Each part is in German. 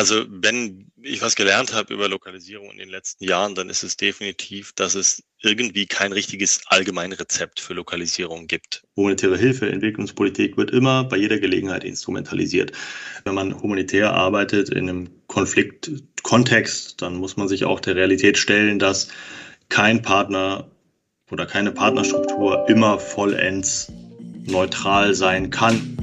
Also wenn ich was gelernt habe über Lokalisierung in den letzten Jahren, dann ist es definitiv, dass es irgendwie kein richtiges Allgemeinrezept für Lokalisierung gibt. Humanitäre Hilfe, Entwicklungspolitik wird immer bei jeder Gelegenheit instrumentalisiert. Wenn man humanitär arbeitet in einem Konfliktkontext, dann muss man sich auch der Realität stellen, dass kein Partner oder keine Partnerstruktur immer vollends neutral sein kann.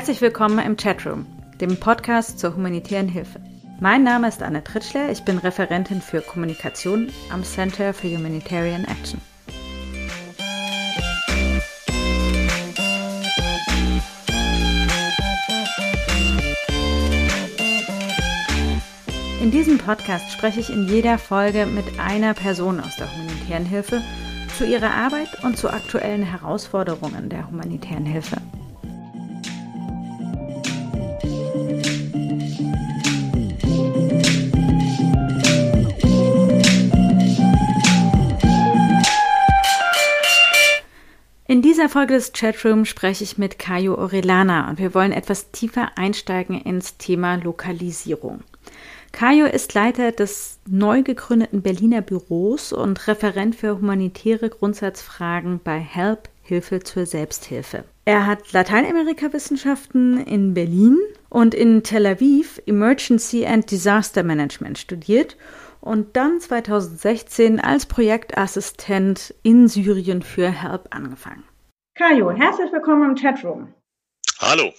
Herzlich willkommen im Chatroom, dem Podcast zur humanitären Hilfe. Mein Name ist Anne Tritschler, ich bin Referentin für Kommunikation am Center for Humanitarian Action. In diesem Podcast spreche ich in jeder Folge mit einer Person aus der humanitären Hilfe zu ihrer Arbeit und zu aktuellen Herausforderungen der humanitären Hilfe. In dieser Folge des Chatroom spreche ich mit Kayo Orellana und wir wollen etwas tiefer einsteigen ins Thema Lokalisierung. Kayo ist Leiter des neu gegründeten Berliner Büros und Referent für humanitäre Grundsatzfragen bei HELP Hilfe zur Selbsthilfe. Er hat Lateinamerika-Wissenschaften in Berlin und in Tel Aviv Emergency and Disaster Management studiert und dann 2016 als Projektassistent in Syrien für HELP angefangen. Kajo, herzlich willkommen im Chatroom. Hallo,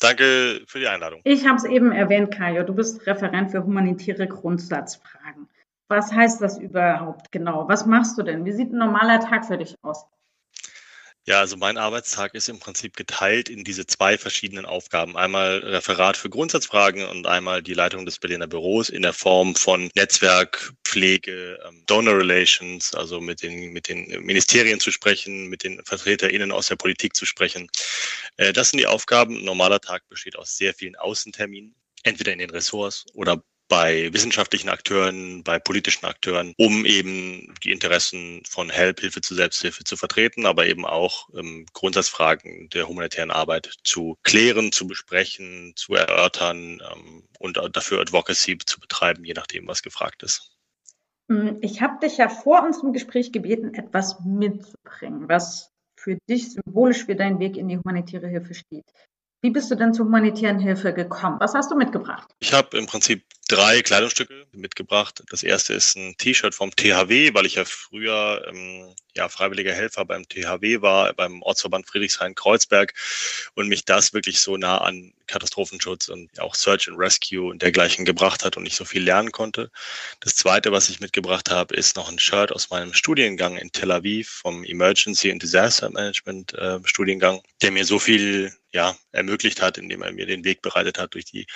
danke für die Einladung. Ich habe es eben erwähnt, Kajo, du bist Referent für humanitäre Grundsatzfragen. Was heißt das überhaupt genau? Was machst du denn? Wie sieht ein normaler Tag für dich aus? Ja, also mein Arbeitstag ist im Prinzip geteilt in diese zwei verschiedenen Aufgaben. Einmal Referat für Grundsatzfragen und einmal die Leitung des Berliner Büros in der Form von Netzwerk, Pflege, ähm, Donor Relations, also mit den, mit den Ministerien zu sprechen, mit den VertreterInnen aus der Politik zu sprechen. Äh, das sind die Aufgaben. Ein normaler Tag besteht aus sehr vielen Außenterminen entweder in den Ressorts oder bei wissenschaftlichen Akteuren, bei politischen Akteuren, um eben die Interessen von HELP, Hilfe zur Selbsthilfe zu vertreten, aber eben auch ähm, Grundsatzfragen der humanitären Arbeit zu klären, zu besprechen, zu erörtern ähm, und dafür Advocacy zu betreiben, je nachdem, was gefragt ist. Hm, ich habe dich ja vor unserem Gespräch gebeten, etwas mitzubringen, was für dich symbolisch für deinen Weg in die humanitäre Hilfe steht. Wie bist du denn zur humanitären Hilfe gekommen? Was hast du mitgebracht? Ich habe im Prinzip drei Kleidungsstücke mitgebracht. Das erste ist ein T-Shirt vom THW, weil ich ja früher ähm, ja, freiwilliger Helfer beim THW war, beim Ortsverband Friedrichshain-Kreuzberg und mich das wirklich so nah an Katastrophenschutz und auch Search and Rescue und dergleichen gebracht hat und ich so viel lernen konnte. Das zweite, was ich mitgebracht habe, ist noch ein Shirt aus meinem Studiengang in Tel Aviv vom Emergency and Disaster Management äh, Studiengang, der mir so viel ja, ermöglicht hat, indem er mir den Weg bereitet hat durch die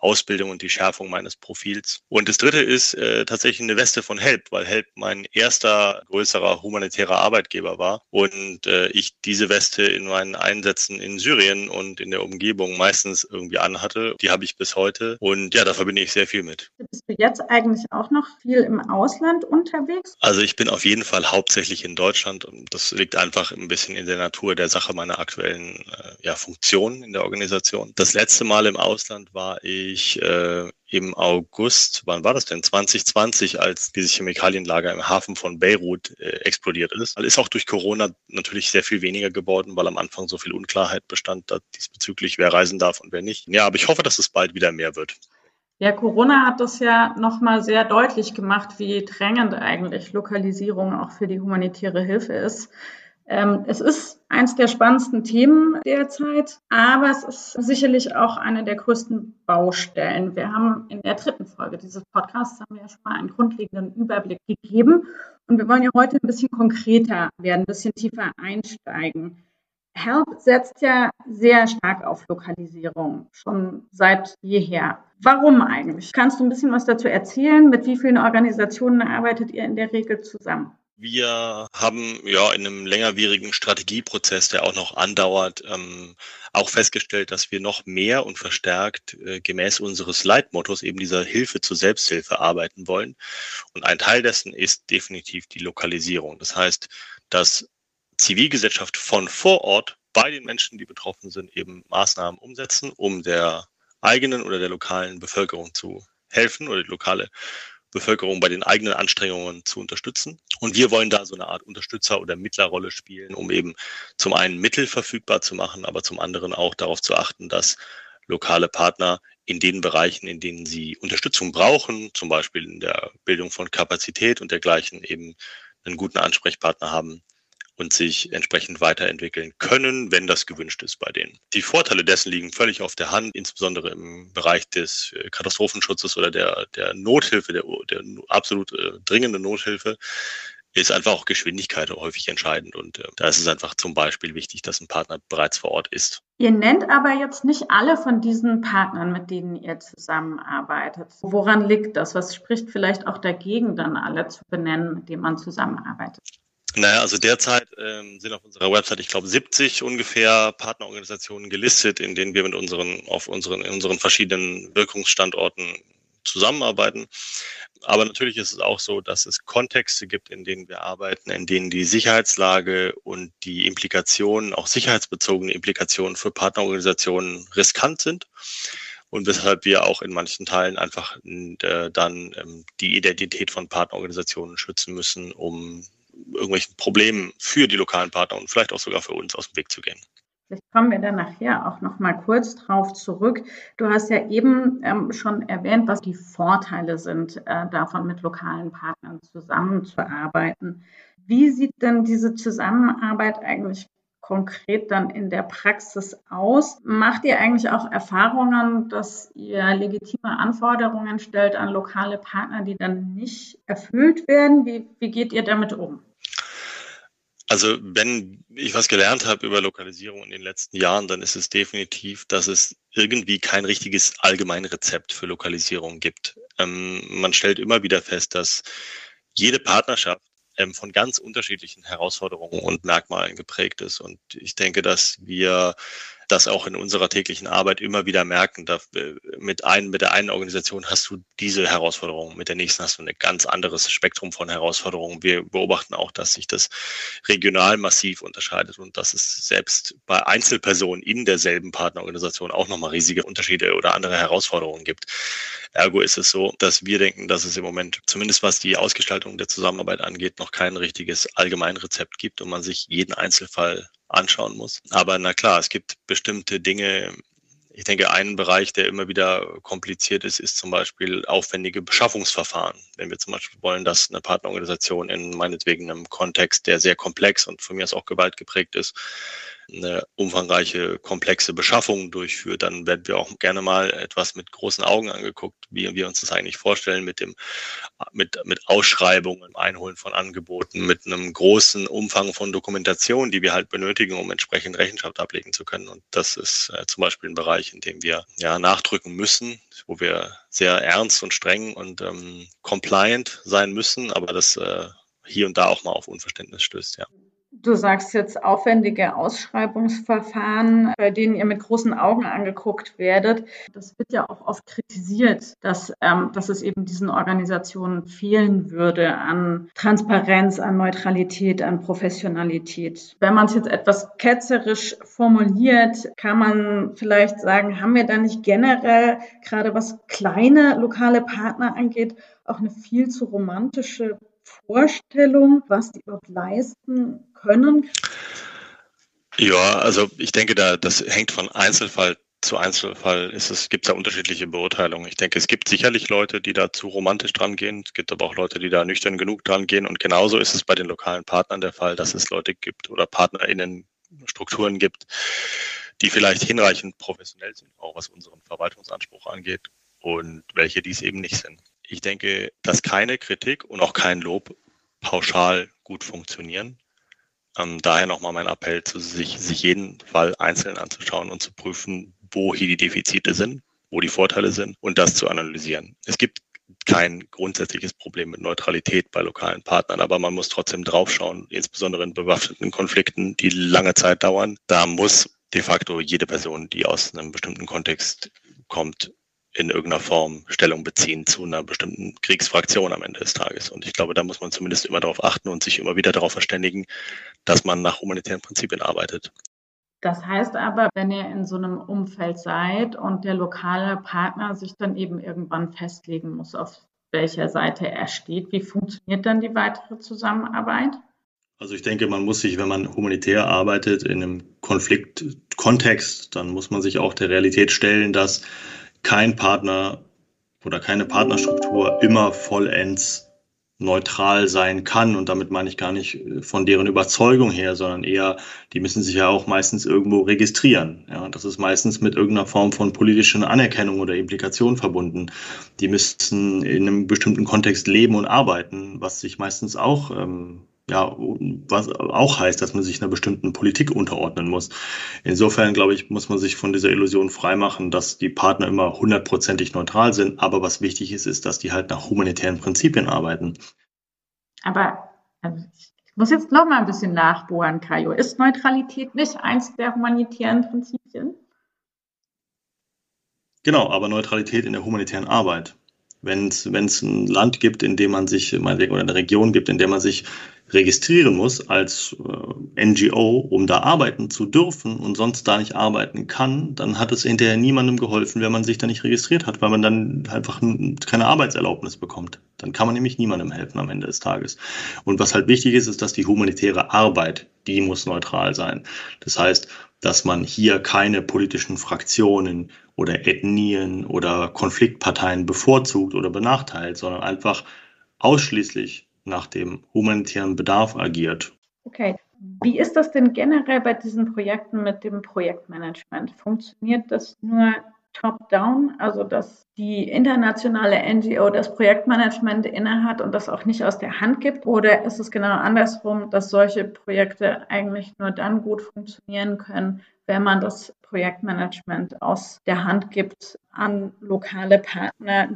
Ausbildung und die Schärfung meines Profils. Und das dritte ist äh, tatsächlich eine Weste von Help, weil Help mein erster größerer humanitärer Arbeitgeber war und äh, ich diese Weste in meinen Einsätzen in Syrien und in der Umgebung meistens irgendwie anhatte. Die habe ich bis heute und ja, da verbinde ich sehr viel mit. Bist du jetzt eigentlich auch noch viel im Ausland unterwegs? Also ich bin auf jeden Fall hauptsächlich in Deutschland und das liegt einfach ein bisschen in der Natur der Sache meiner aktuellen äh, ja, Funktion in der Organisation. Das letzte Mal im Ausland war ich ich äh, im August, wann war das denn? 2020, als dieses Chemikalienlager im Hafen von Beirut äh, explodiert ist. Ist auch durch Corona natürlich sehr viel weniger geworden, weil am Anfang so viel Unklarheit bestand diesbezüglich, wer reisen darf und wer nicht. Ja, aber ich hoffe, dass es bald wieder mehr wird. Ja, Corona hat das ja nochmal sehr deutlich gemacht, wie drängend eigentlich Lokalisierung auch für die humanitäre Hilfe ist. Ähm, es ist eins der spannendsten Themen derzeit, aber es ist sicherlich auch eine der größten Baustellen. Wir haben in der dritten Folge dieses Podcasts haben wir ja schon mal einen grundlegenden Überblick gegeben und wir wollen ja heute ein bisschen konkreter werden, ein bisschen tiefer einsteigen. HELP setzt ja sehr stark auf Lokalisierung, schon seit jeher. Warum eigentlich? Kannst du ein bisschen was dazu erzählen? Mit wie vielen Organisationen arbeitet ihr in der Regel zusammen? Wir haben ja in einem längerwierigen Strategieprozess, der auch noch andauert, ähm, auch festgestellt, dass wir noch mehr und verstärkt äh, gemäß unseres Leitmottos eben dieser Hilfe zur Selbsthilfe arbeiten wollen. Und ein Teil dessen ist definitiv die Lokalisierung. Das heißt, dass Zivilgesellschaft von vor Ort bei den Menschen, die betroffen sind, eben Maßnahmen umsetzen, um der eigenen oder der lokalen Bevölkerung zu helfen oder die lokale Bevölkerung bei den eigenen Anstrengungen zu unterstützen. Und wir wollen da so eine Art Unterstützer- oder Mittlerrolle spielen, um eben zum einen Mittel verfügbar zu machen, aber zum anderen auch darauf zu achten, dass lokale Partner in den Bereichen, in denen sie Unterstützung brauchen, zum Beispiel in der Bildung von Kapazität und dergleichen, eben einen guten Ansprechpartner haben, und sich entsprechend weiterentwickeln können, wenn das gewünscht ist bei denen. Die Vorteile dessen liegen völlig auf der Hand, insbesondere im Bereich des äh, Katastrophenschutzes oder der, der Nothilfe, der, der absolut äh, dringenden Nothilfe ist einfach auch Geschwindigkeit häufig entscheidend. Und äh, da ist es einfach zum Beispiel wichtig, dass ein Partner bereits vor Ort ist. Ihr nennt aber jetzt nicht alle von diesen Partnern, mit denen ihr zusammenarbeitet. Woran liegt das? Was spricht vielleicht auch dagegen, dann alle zu benennen, mit denen man zusammenarbeitet? Naja, also derzeit ähm, sind auf unserer Website, ich glaube, 70 ungefähr Partnerorganisationen gelistet, in denen wir mit unseren, auf unseren, in unseren verschiedenen Wirkungsstandorten zusammenarbeiten. Aber natürlich ist es auch so, dass es Kontexte gibt, in denen wir arbeiten, in denen die Sicherheitslage und die Implikationen, auch sicherheitsbezogene Implikationen für Partnerorganisationen riskant sind und weshalb wir auch in manchen Teilen einfach äh, dann ähm, die Identität von Partnerorganisationen schützen müssen, um irgendwelchen Problemen für die lokalen Partner und vielleicht auch sogar für uns aus dem Weg zu gehen. Vielleicht kommen wir dann nachher auch noch mal kurz drauf zurück. Du hast ja eben ähm, schon erwähnt, was die Vorteile sind, äh, davon mit lokalen Partnern zusammenzuarbeiten. Wie sieht denn diese Zusammenarbeit eigentlich konkret dann in der Praxis aus? Macht ihr eigentlich auch Erfahrungen, dass ihr legitime Anforderungen stellt an lokale Partner, die dann nicht erfüllt werden? Wie, wie geht ihr damit um? Also wenn ich was gelernt habe über Lokalisierung in den letzten Jahren, dann ist es definitiv, dass es irgendwie kein richtiges Allgemeinrezept für Lokalisierung gibt. Ähm, man stellt immer wieder fest, dass jede Partnerschaft ähm, von ganz unterschiedlichen Herausforderungen und Merkmalen geprägt ist. Und ich denke, dass wir das auch in unserer täglichen Arbeit immer wieder merken. Da, äh, mit, ein, mit der einen Organisation hast du diese Herausforderung, mit der nächsten hast du ein ganz anderes Spektrum von Herausforderungen. Wir beobachten auch, dass sich das regional massiv unterscheidet und dass es selbst bei Einzelpersonen in derselben Partnerorganisation auch nochmal riesige Unterschiede oder andere Herausforderungen gibt. Ergo ist es so, dass wir denken, dass es im Moment, zumindest was die Ausgestaltung der Zusammenarbeit angeht, noch kein richtiges Allgemeinrezept gibt und man sich jeden Einzelfall anschauen muss. Aber na klar, es gibt bestimmte Dinge. Ich denke, ein Bereich, der immer wieder kompliziert ist, ist zum Beispiel aufwendige Beschaffungsverfahren. Wenn wir zum Beispiel wollen, dass eine Partnerorganisation in meinetwegen einem Kontext, der sehr komplex und von mir aus auch gewaltgeprägt ist, eine umfangreiche, komplexe Beschaffung durchführt, dann werden wir auch gerne mal etwas mit großen Augen angeguckt, wie wir uns das eigentlich vorstellen mit dem, mit, mit Ausschreibungen, Einholen von Angeboten, mit einem großen Umfang von Dokumentation, die wir halt benötigen, um entsprechend Rechenschaft ablegen zu können. Und das ist äh, zum Beispiel ein Bereich, in dem wir ja nachdrücken müssen, wo wir sehr ernst und streng und ähm, compliant sein müssen, aber das äh, hier und da auch mal auf Unverständnis stößt, ja. Du sagst jetzt aufwendige Ausschreibungsverfahren, bei denen ihr mit großen Augen angeguckt werdet. Das wird ja auch oft kritisiert, dass, ähm, dass es eben diesen Organisationen fehlen würde an Transparenz, an Neutralität, an Professionalität. Wenn man es jetzt etwas ketzerisch formuliert, kann man vielleicht sagen, haben wir da nicht generell, gerade was kleine lokale Partner angeht, auch eine viel zu romantische Vorstellung, was die dort leisten können? Ja, also ich denke, da das hängt von Einzelfall zu Einzelfall ist es, gibt da unterschiedliche Beurteilungen. Ich denke, es gibt sicherlich Leute, die da zu romantisch dran gehen. Es gibt aber auch Leute, die da nüchtern genug dran gehen. Und genauso ist es bei den lokalen Partnern der Fall, dass es Leute gibt oder PartnerInnen Strukturen gibt, die vielleicht hinreichend professionell sind, auch was unseren Verwaltungsanspruch angeht und welche dies eben nicht sind. Ich denke, dass keine Kritik und auch kein Lob pauschal gut funktionieren. Ähm, daher nochmal mein Appell, zu sich, sich jeden Fall einzeln anzuschauen und zu prüfen, wo hier die Defizite sind, wo die Vorteile sind und das zu analysieren. Es gibt kein grundsätzliches Problem mit Neutralität bei lokalen Partnern, aber man muss trotzdem draufschauen, insbesondere in bewaffneten Konflikten, die lange Zeit dauern. Da muss de facto jede Person, die aus einem bestimmten Kontext kommt, in irgendeiner Form Stellung beziehen zu einer bestimmten Kriegsfraktion am Ende des Tages. Und ich glaube, da muss man zumindest immer darauf achten und sich immer wieder darauf verständigen, dass man nach humanitären Prinzipien arbeitet. Das heißt aber, wenn ihr in so einem Umfeld seid und der lokale Partner sich dann eben irgendwann festlegen muss, auf welcher Seite er steht, wie funktioniert dann die weitere Zusammenarbeit? Also ich denke, man muss sich, wenn man humanitär arbeitet in einem Konfliktkontext, dann muss man sich auch der Realität stellen, dass kein Partner oder keine Partnerstruktur immer vollends neutral sein kann. Und damit meine ich gar nicht äh, von deren Überzeugung her, sondern eher, die müssen sich ja auch meistens irgendwo registrieren. Ja, das ist meistens mit irgendeiner Form von politischen Anerkennung oder Implikation verbunden. Die müssen in einem bestimmten Kontext leben und arbeiten, was sich meistens auch ähm, ja, was auch heißt, dass man sich einer bestimmten Politik unterordnen muss. Insofern, glaube ich, muss man sich von dieser Illusion freimachen, dass die Partner immer hundertprozentig neutral sind. Aber was wichtig ist, ist, dass die halt nach humanitären Prinzipien arbeiten. Aber also ich muss jetzt noch mal ein bisschen nachbohren, Kajo. Ist Neutralität nicht eins der humanitären Prinzipien? Genau, aber Neutralität in der humanitären Arbeit. Wenn es ein Land gibt, in dem man sich, oder eine Region gibt, in der man sich registrieren muss als äh, NGO, um da arbeiten zu dürfen und sonst da nicht arbeiten kann, dann hat es hinterher niemandem geholfen, wenn man sich da nicht registriert hat, weil man dann einfach keine Arbeitserlaubnis bekommt. Dann kann man nämlich niemandem helfen am Ende des Tages. Und was halt wichtig ist, ist, dass die humanitäre Arbeit, die muss neutral sein. Das heißt, dass man hier keine politischen Fraktionen oder Ethnien oder Konfliktparteien bevorzugt oder benachteilt, sondern einfach ausschließlich nach dem humanitären Bedarf agiert. Okay. Wie ist das denn generell bei diesen Projekten mit dem Projektmanagement? Funktioniert das nur top-down, also dass die internationale NGO das Projektmanagement innehat und das auch nicht aus der Hand gibt? Oder ist es genau andersrum, dass solche Projekte eigentlich nur dann gut funktionieren können, wenn man das Projektmanagement aus der Hand gibt an lokale Partner?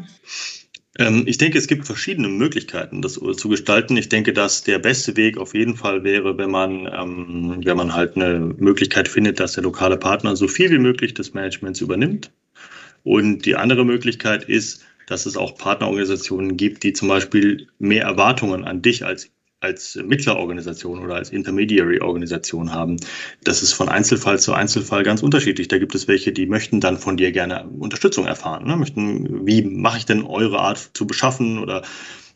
Ähm, ich denke, es gibt verschiedene Möglichkeiten, das zu gestalten. Ich denke, dass der beste Weg auf jeden Fall wäre, wenn man, ähm, wenn man halt eine Möglichkeit findet, dass der lokale Partner so viel wie möglich des Managements übernimmt. Und die andere Möglichkeit ist, dass es auch Partnerorganisationen gibt, die zum Beispiel mehr Erwartungen an dich als als Mittlerorganisation oder als Intermediary-Organisation haben. Das ist von Einzelfall zu Einzelfall ganz unterschiedlich. Da gibt es welche, die möchten dann von dir gerne Unterstützung erfahren. Ne? Möchten, wie mache ich denn eure Art zu beschaffen oder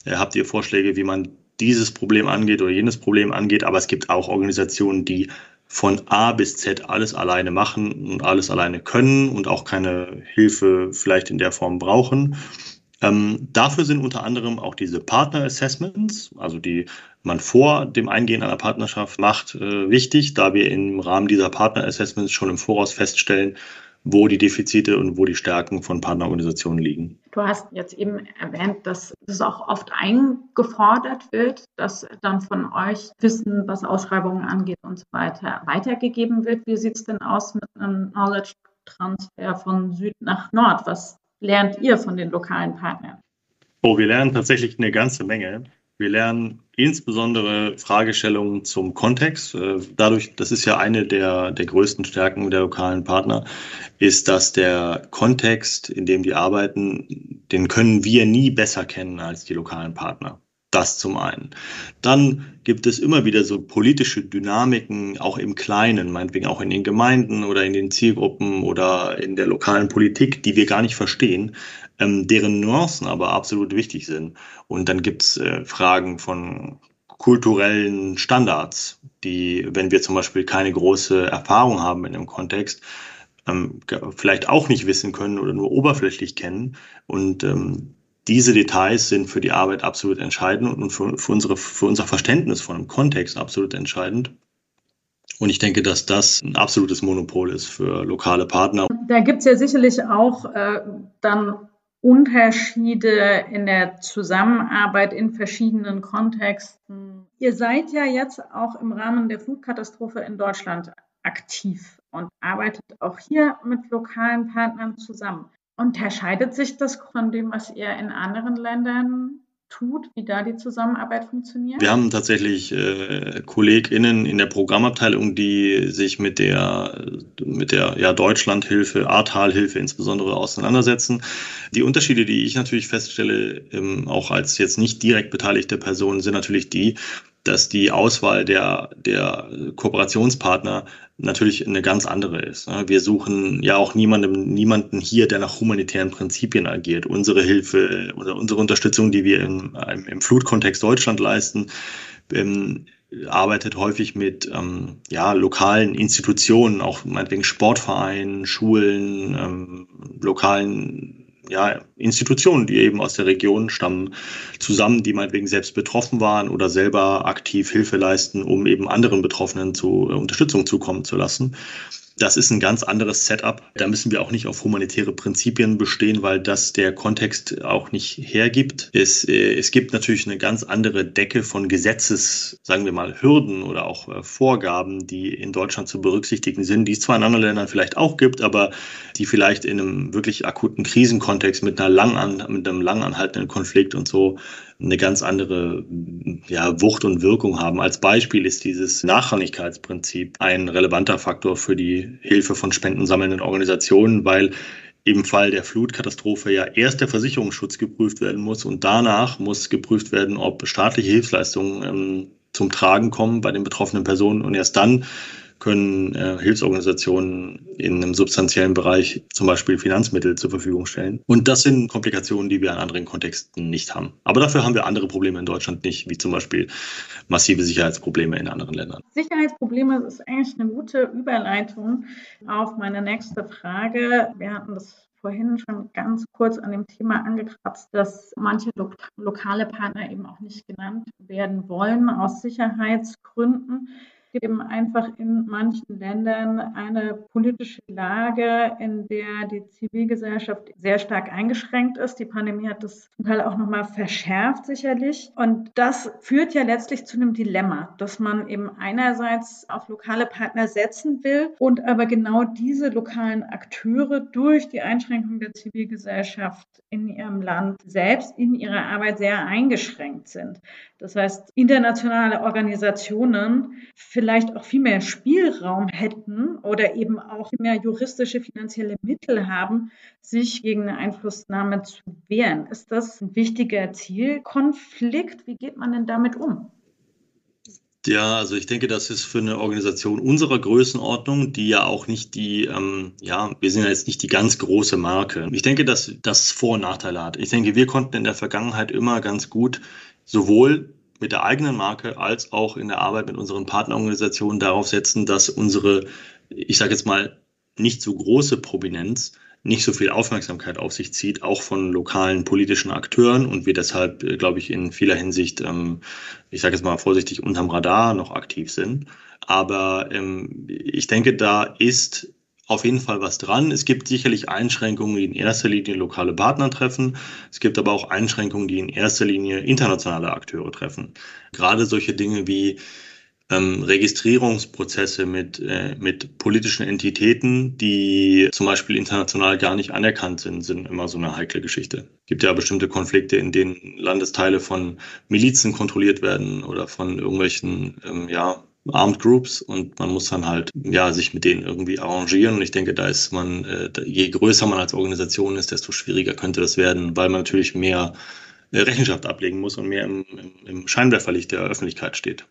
äh, habt ihr Vorschläge, wie man dieses Problem angeht oder jenes Problem angeht? Aber es gibt auch Organisationen, die von A bis Z alles alleine machen und alles alleine können und auch keine Hilfe vielleicht in der Form brauchen. Ähm, dafür sind unter anderem auch diese Partner Assessments, also die man vor dem Eingehen einer Partnerschaft macht, äh, wichtig, da wir im Rahmen dieser Partner Assessments schon im Voraus feststellen, wo die Defizite und wo die Stärken von Partnerorganisationen liegen. Du hast jetzt eben erwähnt, dass es auch oft eingefordert wird, dass dann von euch Wissen, was Ausschreibungen angeht und so weiter, weitergegeben wird. Wie sieht es denn aus mit einem Knowledge Transfer von Süd nach Nord? Was lernt ihr von den lokalen Partnern? Oh, wir lernen tatsächlich eine ganze Menge. Wir lernen insbesondere Fragestellungen zum Kontext. Äh, dadurch, das ist ja eine der, der größten Stärken der lokalen Partner, ist, dass der Kontext, in dem die arbeiten, den können wir nie besser kennen als die lokalen Partner. Das zum einen. Dann gibt es immer wieder so politische Dynamiken, auch im Kleinen, meinetwegen auch in den Gemeinden oder in den Zielgruppen oder in der lokalen Politik, die wir gar nicht verstehen, ähm, deren Nuancen aber absolut wichtig sind. Und dann gibt es äh, Fragen von kulturellen Standards, die, wenn wir zum Beispiel keine große Erfahrung haben in dem Kontext, ähm, vielleicht auch nicht wissen können oder nur oberflächlich kennen. Und ähm, diese Details sind für die Arbeit absolut entscheidend und für, für, unsere, für unser Verständnis von dem Kontext absolut entscheidend. Und ich denke, dass das ein absolutes Monopol ist für lokale Partner. Da gibt es ja sicherlich auch äh, dann Unterschiede in der Zusammenarbeit in verschiedenen Kontexten. Ihr seid ja jetzt auch im Rahmen der Flutkatastrophe in Deutschland aktiv und arbeitet auch hier mit lokalen Partnern zusammen. Unterscheidet sich das von dem, was ihr in anderen Ländern tut, wie da die Zusammenarbeit funktioniert? Wir haben tatsächlich äh, KollegInnen in der Programmabteilung, die sich mit der, mit der ja, Deutschlandhilfe, Ahrtalhilfe insbesondere auseinandersetzen. Die Unterschiede, die ich natürlich feststelle, ähm, auch als jetzt nicht direkt beteiligte Person, sind natürlich die, dass die Auswahl der, der Kooperationspartner natürlich eine ganz andere ist. Wir suchen ja auch niemanden, niemanden hier, der nach humanitären Prinzipien agiert. Unsere Hilfe oder unsere Unterstützung, die wir im, im Flutkontext Deutschland leisten, ähm, arbeitet häufig mit ähm, ja, lokalen Institutionen, auch meinetwegen Sportvereinen, Schulen, ähm, lokalen ja, Institutionen, die eben aus der Region stammen, zusammen, die meinetwegen selbst betroffen waren oder selber aktiv Hilfe leisten, um eben anderen Betroffenen zu äh, Unterstützung zukommen zu lassen. Das ist ein ganz anderes Setup. Da müssen wir auch nicht auf humanitäre Prinzipien bestehen, weil das der Kontext auch nicht hergibt. Es, äh, es gibt natürlich eine ganz andere Decke von Gesetzes, sagen wir mal, Hürden oder auch äh, Vorgaben, die in Deutschland zu berücksichtigen sind, die es zwar in anderen Ländern vielleicht auch gibt, aber die vielleicht in einem wirklich akuten Krisenkontext mit einer lang an, mit einem lang anhaltenden Konflikt und so eine ganz andere ja, Wucht und Wirkung haben. Als Beispiel ist dieses Nachrangigkeitsprinzip ein relevanter Faktor für die Hilfe von spendensammelnden Organisationen, weil im Fall der Flutkatastrophe ja erst der Versicherungsschutz geprüft werden muss und danach muss geprüft werden, ob staatliche Hilfsleistungen ähm, zum Tragen kommen bei den betroffenen Personen und erst dann können äh, Hilfsorganisationen in einem substanziellen Bereich zum Beispiel Finanzmittel zur Verfügung stellen. Und das sind Komplikationen, die wir in anderen Kontexten nicht haben. Aber dafür haben wir andere Probleme in Deutschland nicht, wie zum Beispiel massive Sicherheitsprobleme in anderen Ländern. Sicherheitsprobleme ist eigentlich eine gute Überleitung auf meine nächste Frage. Wir hatten das vorhin schon ganz kurz an dem Thema angekratzt, dass manche lo lokale Partner eben auch nicht genannt werden wollen aus Sicherheitsgründen eben einfach in manchen Ländern eine politische Lage, in der die Zivilgesellschaft sehr stark eingeschränkt ist. Die Pandemie hat das zum Teil auch nochmal verschärft, sicherlich. Und das führt ja letztlich zu einem Dilemma, dass man eben einerseits auf lokale Partner setzen will und aber genau diese lokalen Akteure durch die Einschränkung der Zivilgesellschaft in ihrem Land selbst in ihrer Arbeit sehr eingeschränkt sind. Das heißt, internationale Organisationen vielleicht auch viel mehr Spielraum hätten oder eben auch mehr juristische finanzielle Mittel haben, sich gegen eine Einflussnahme zu wehren. Ist das ein wichtiger Zielkonflikt? Wie geht man denn damit um? Ja, also ich denke, das ist für eine Organisation unserer Größenordnung, die ja auch nicht die, ähm, ja, wir sind ja jetzt nicht die ganz große Marke. Ich denke, dass das Vor- und Nachteile hat. Ich denke, wir konnten in der Vergangenheit immer ganz gut sowohl mit der eigenen Marke als auch in der Arbeit mit unseren Partnerorganisationen darauf setzen, dass unsere, ich sage jetzt mal, nicht so große Prominenz nicht so viel Aufmerksamkeit auf sich zieht, auch von lokalen politischen Akteuren und wir deshalb, äh, glaube ich, in vieler Hinsicht, ähm, ich sage jetzt mal vorsichtig, unterm Radar noch aktiv sind. Aber ähm, ich denke, da ist auf jeden Fall was dran. Es gibt sicherlich Einschränkungen, die in erster Linie lokale Partner treffen. Es gibt aber auch Einschränkungen, die in erster Linie internationale Akteure treffen. Gerade solche Dinge wie ähm, Registrierungsprozesse mit, äh, mit politischen Entitäten, die zum Beispiel international gar nicht anerkannt sind, sind immer so eine heikle Geschichte. Es gibt ja bestimmte Konflikte, in denen Landesteile von Milizen kontrolliert werden oder von irgendwelchen ähm, ja, Armed Groups und man muss dann halt ja sich mit denen irgendwie arrangieren und ich denke, da ist man äh, je größer man als Organisation ist, desto schwieriger könnte das werden, weil man natürlich mehr äh, Rechenschaft ablegen muss und mehr im, im, im Scheinwerferlicht der Öffentlichkeit steht.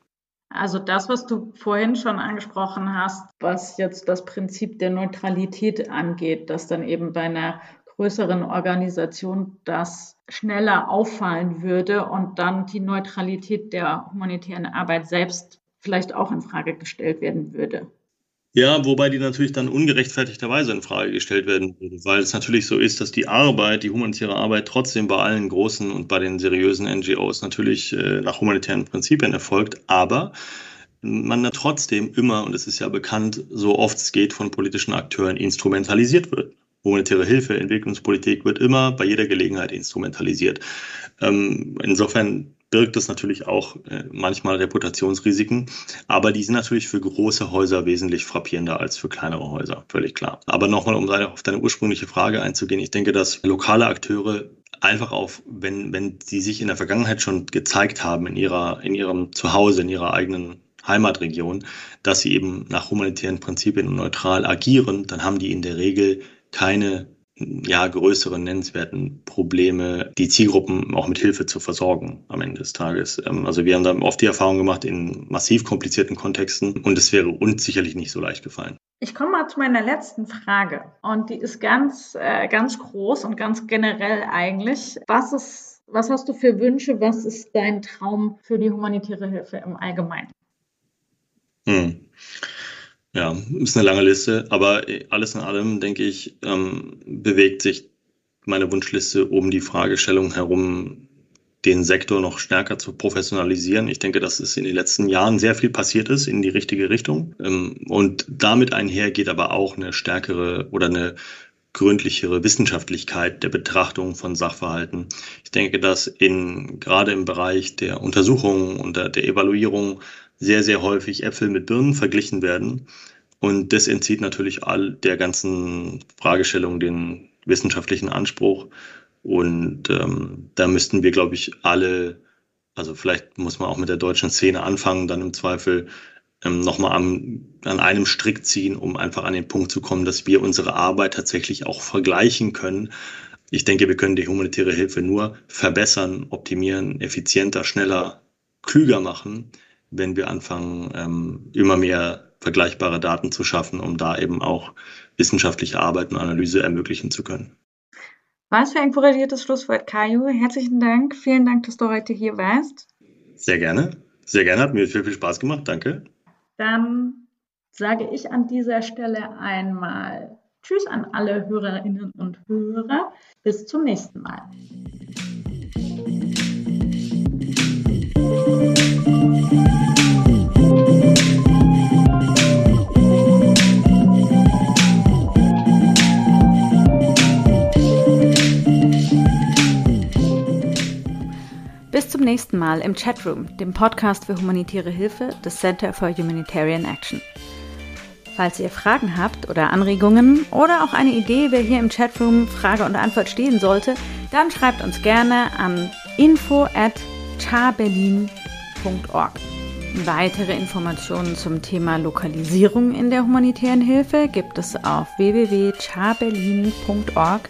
Also das, was du vorhin schon angesprochen hast, was jetzt das Prinzip der Neutralität angeht, dass dann eben bei einer größeren Organisation das schneller auffallen würde und dann die Neutralität der humanitären Arbeit selbst vielleicht auch in Frage gestellt werden würde. Ja, wobei die natürlich dann ungerechtfertigterweise in Frage gestellt werden würde, weil es natürlich so ist, dass die Arbeit, die humanitäre Arbeit trotzdem bei allen großen und bei den seriösen NGOs natürlich äh, nach humanitären Prinzipien erfolgt, aber man trotzdem immer, und es ist ja bekannt, so oft es geht, von politischen Akteuren instrumentalisiert wird. Humanitäre Hilfe, Entwicklungspolitik wird immer bei jeder Gelegenheit instrumentalisiert. Ähm, insofern birgt es natürlich auch äh, manchmal Reputationsrisiken. Aber die sind natürlich für große Häuser wesentlich frappierender als für kleinere Häuser, völlig klar. Aber nochmal, um auf deine ursprüngliche Frage einzugehen, ich denke, dass lokale Akteure einfach auf, wenn, wenn sie sich in der Vergangenheit schon gezeigt haben in ihrer, in ihrem Zuhause, in ihrer eigenen Heimatregion, dass sie eben nach humanitären Prinzipien neutral agieren, dann haben die in der Regel keine ja, größeren nennenswerten Probleme, die Zielgruppen auch mit Hilfe zu versorgen am Ende des Tages. Ähm, also wir haben da oft die Erfahrung gemacht in massiv komplizierten Kontexten und es wäre uns sicherlich nicht so leicht gefallen. Ich komme mal zu meiner letzten Frage und die ist ganz, äh, ganz groß und ganz generell eigentlich. Was ist, was hast du für Wünsche? Was ist dein Traum für die humanitäre Hilfe im Allgemeinen? Hm. Ja, ist eine lange Liste, aber alles in allem, denke ich, ähm, bewegt sich meine Wunschliste um die Fragestellung herum, den Sektor noch stärker zu professionalisieren. Ich denke, dass es in den letzten Jahren sehr viel passiert ist in die richtige Richtung. Ähm, und damit einher geht aber auch eine stärkere oder eine gründlichere Wissenschaftlichkeit der Betrachtung von Sachverhalten. Ich denke, dass in, gerade im Bereich der Untersuchung und der, der Evaluierung sehr, sehr häufig Äpfel mit Birnen verglichen werden. Und das entzieht natürlich all der ganzen Fragestellung den wissenschaftlichen Anspruch. Und ähm, da müssten wir, glaube ich, alle, also vielleicht muss man auch mit der deutschen Szene anfangen, dann im Zweifel ähm, nochmal an, einem Strick ziehen, um einfach an den Punkt zu kommen, dass wir unsere Arbeit tatsächlich auch vergleichen können. Ich denke, wir können die humanitäre Hilfe nur verbessern, optimieren, effizienter, schneller, klüger machen, wenn wir anfangen, ähm, immer mehr vergleichbare Daten zu schaffen, um da eben auch wissenschaftliche Arbeit und Analyse ermöglichen zu können. Was für ein korreliertes Schlusswort, Kajo. Herzlichen Dank. Vielen Dank, dass du heute hier warst. Sehr gerne. Sehr gerne. Hat mir viel, viel Spaß gemacht. Danke. Dann sage ich an dieser Stelle einmal Tschüss an alle Hörerinnen und Hörer. Bis zum nächsten Mal. Nächsten Mal im Chatroom, dem Podcast für humanitäre Hilfe des Center for Humanitarian Action. Falls ihr Fragen habt oder Anregungen oder auch eine Idee, wer hier im Chatroom Frage und Antwort stehen sollte, dann schreibt uns gerne an info at charberlin.org. Weitere Informationen zum Thema Lokalisierung in der humanitären Hilfe gibt es auf www.charberlin.org